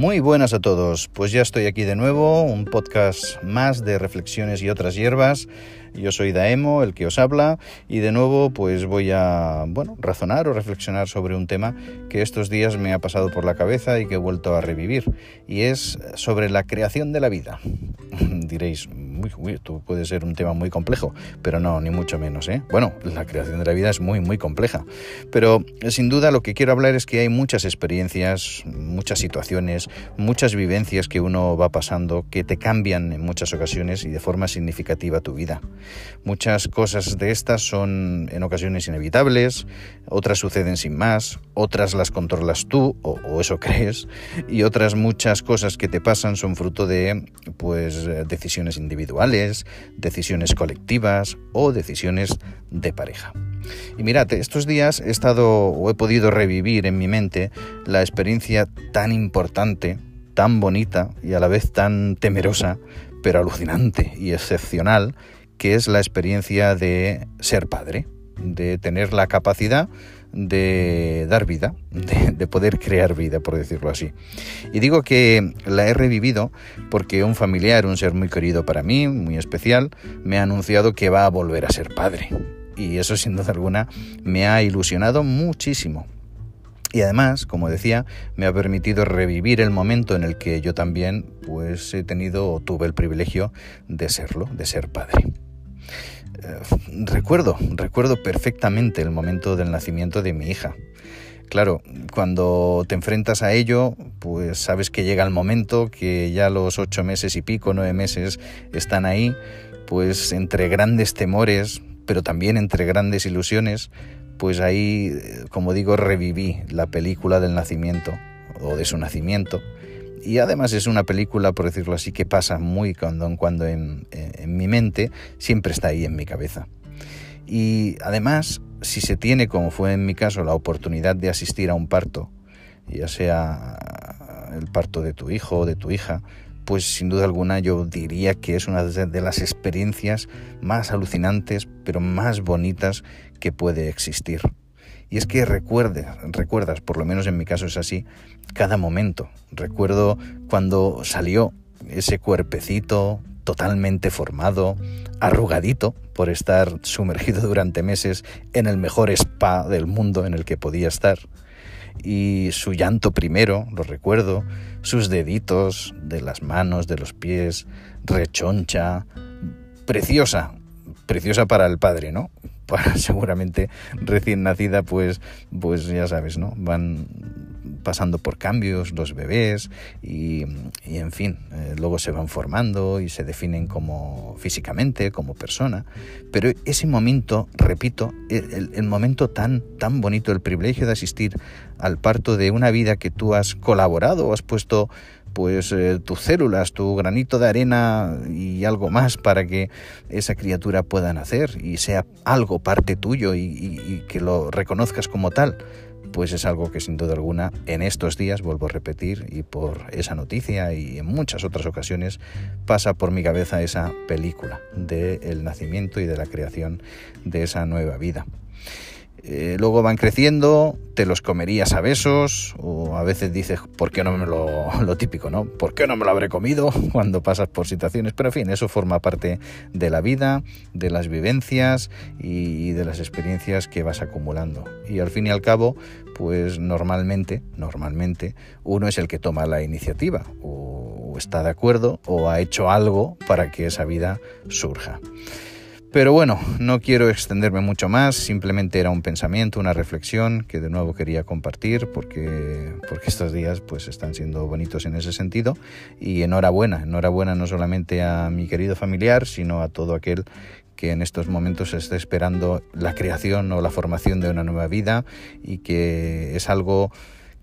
Muy buenas a todos, pues ya estoy aquí de nuevo, un podcast más de reflexiones y otras hierbas. Yo soy Daemo, el que os habla, y de nuevo pues voy a, bueno, razonar o reflexionar sobre un tema que estos días me ha pasado por la cabeza y que he vuelto a revivir, y es sobre la creación de la vida. Diréis, uy, esto puede ser un tema muy complejo, pero no, ni mucho menos, ¿eh? Bueno, la creación de la vida es muy, muy compleja, pero sin duda lo que quiero hablar es que hay muchas experiencias, muchas situaciones, muchas vivencias que uno va pasando que te cambian en muchas ocasiones y de forma significativa tu vida. Muchas cosas de estas son en ocasiones inevitables, otras suceden sin más, otras las controlas tú o, eso crees y otras muchas cosas que te pasan son fruto de pues decisiones individuales, decisiones colectivas o decisiones de pareja. Y mirad, estos días he estado o he podido revivir en mi mente la experiencia tan importante, tan bonita y a la vez tan temerosa, pero alucinante y excepcional, que es la experiencia de ser padre, de tener la capacidad de dar vida, de, poder crear vida, por decirlo así. Y digo que la he revivido porque un familiar, un ser muy querido para mí, muy especial, me ha anunciado que va a volver a ser padre y eso sin duda alguna me ha ilusionado muchísimo. Y además, como decía, me ha permitido revivir el momento en el que yo también pues he tenido o tuve el privilegio de serlo, de ser padre. Eh, recuerdo, recuerdo perfectamente el momento del nacimiento de mi hija. Claro, cuando te enfrentas a ello, pues sabes que llega el momento, que ya los ocho meses y pico, nueve meses están ahí, pues entre grandes temores, pero también entre grandes ilusiones, pues ahí, como digo, reviví la película del nacimiento o de su nacimiento. Y además es una película, por decirlo así, que pasa muy cuando en cuando en, en mi mente, siempre está ahí en mi cabeza. Y además, si se tiene, como fue en mi caso, la oportunidad de asistir a un parto, ya sea el parto de tu hijo o de tu hija, pues sin duda alguna yo diría que es una de las experiencias más alucinantes, pero más bonitas que puede existir. Y es que recuerdes, recuerdas, por lo menos en mi caso es así, cada momento. Recuerdo cuando salió ese cuerpecito totalmente formado, arrugadito por estar sumergido durante meses en el mejor spa del mundo en el que podía estar y su llanto primero, lo recuerdo, sus deditos de las manos, de los pies, rechoncha, preciosa, preciosa para el padre, ¿no? Para seguramente recién nacida, pues, pues ya sabes, ¿no? Van pasando por cambios los bebés y, en fin, eh, luego se van formando y se definen como físicamente, como persona. Pero ese momento, repito, el, el momento tan, tan bonito, el privilegio de asistir al parto de una vida que tú has colaborado has puesto pues eh, tus células, tu granito de arena y algo más para que esa criatura pueda nacer y sea algo parte tuyo y que lo reconozcas como tal pues es algo que sin duda alguna en estos días, vuelvo a repetir, y por esa noticia y en muchas otras ocasiones, pasa por mi cabeza esa película del nacimiento y de la creación de esa nueva vida. Eh, luego van creciendo, te los comerías a besos, o a veces dices, ¿por qué no me lo, lo típico, ¿no? ¿Por qué no me lo habré comido cuando pasas por situaciones? Pero en fin, eso forma parte de la vida, de las vivencias y de las experiencias que vas acumulando. Y al fin y al cabo, pues normalmente, normalmente, uno es el que toma la iniciativa, o está de acuerdo, o ha hecho algo para que esa vida surja. Pero bueno, no quiero extenderme mucho más, simplemente era un pensamiento, una reflexión que de nuevo quería compartir porque, porque estos días pues están siendo bonitos en ese sentido. Y enhorabuena, enhorabuena no solamente a mi querido familiar, sino a todo aquel que en estos momentos está esperando la creación o la formación de una nueva vida y que es algo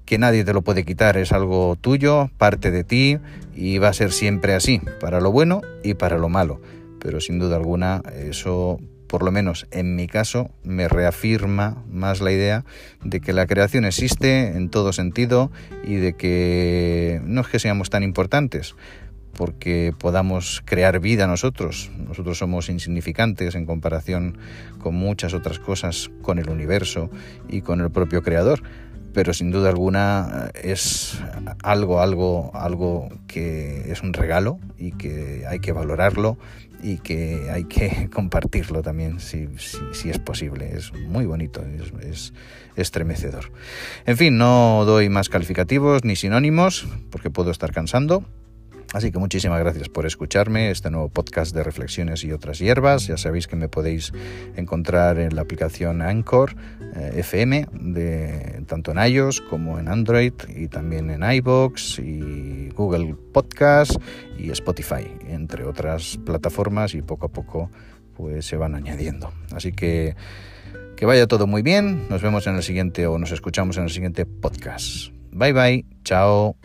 que nadie te lo puede quitar, es algo tuyo, parte de ti y va a ser siempre así, para lo bueno y para lo malo pero sin duda alguna eso por lo menos en mi caso, me reafirma más la idea de que la creación existe en todo sentido y de que no es que seamos tan importantes, porque podamos crear vida nosotros. Nosotros somos insignificantes en comparación con muchas otras cosas, con el universo y con el propio creador pero sin duda alguna es algo, algo, algo que es un regalo y que hay que valorarlo y que hay que compartirlo también si, si, es posible. Es muy bonito, es, es, estremecedor. En fin, no doy más calificativos ni sinónimos porque puedo estar cansando. Así que muchísimas gracias por escucharme, este nuevo podcast de reflexiones y otras hierbas. Ya sabéis que me podéis encontrar en la aplicación Anchor eh, FM, de, tanto en iOS como en Android y también en iBox y Google Podcast y Spotify, entre otras plataformas y poco a poco pues se van añadiendo. Así que que vaya todo muy bien. Nos vemos en el siguiente o nos escuchamos en el siguiente podcast. Bye bye. Chao.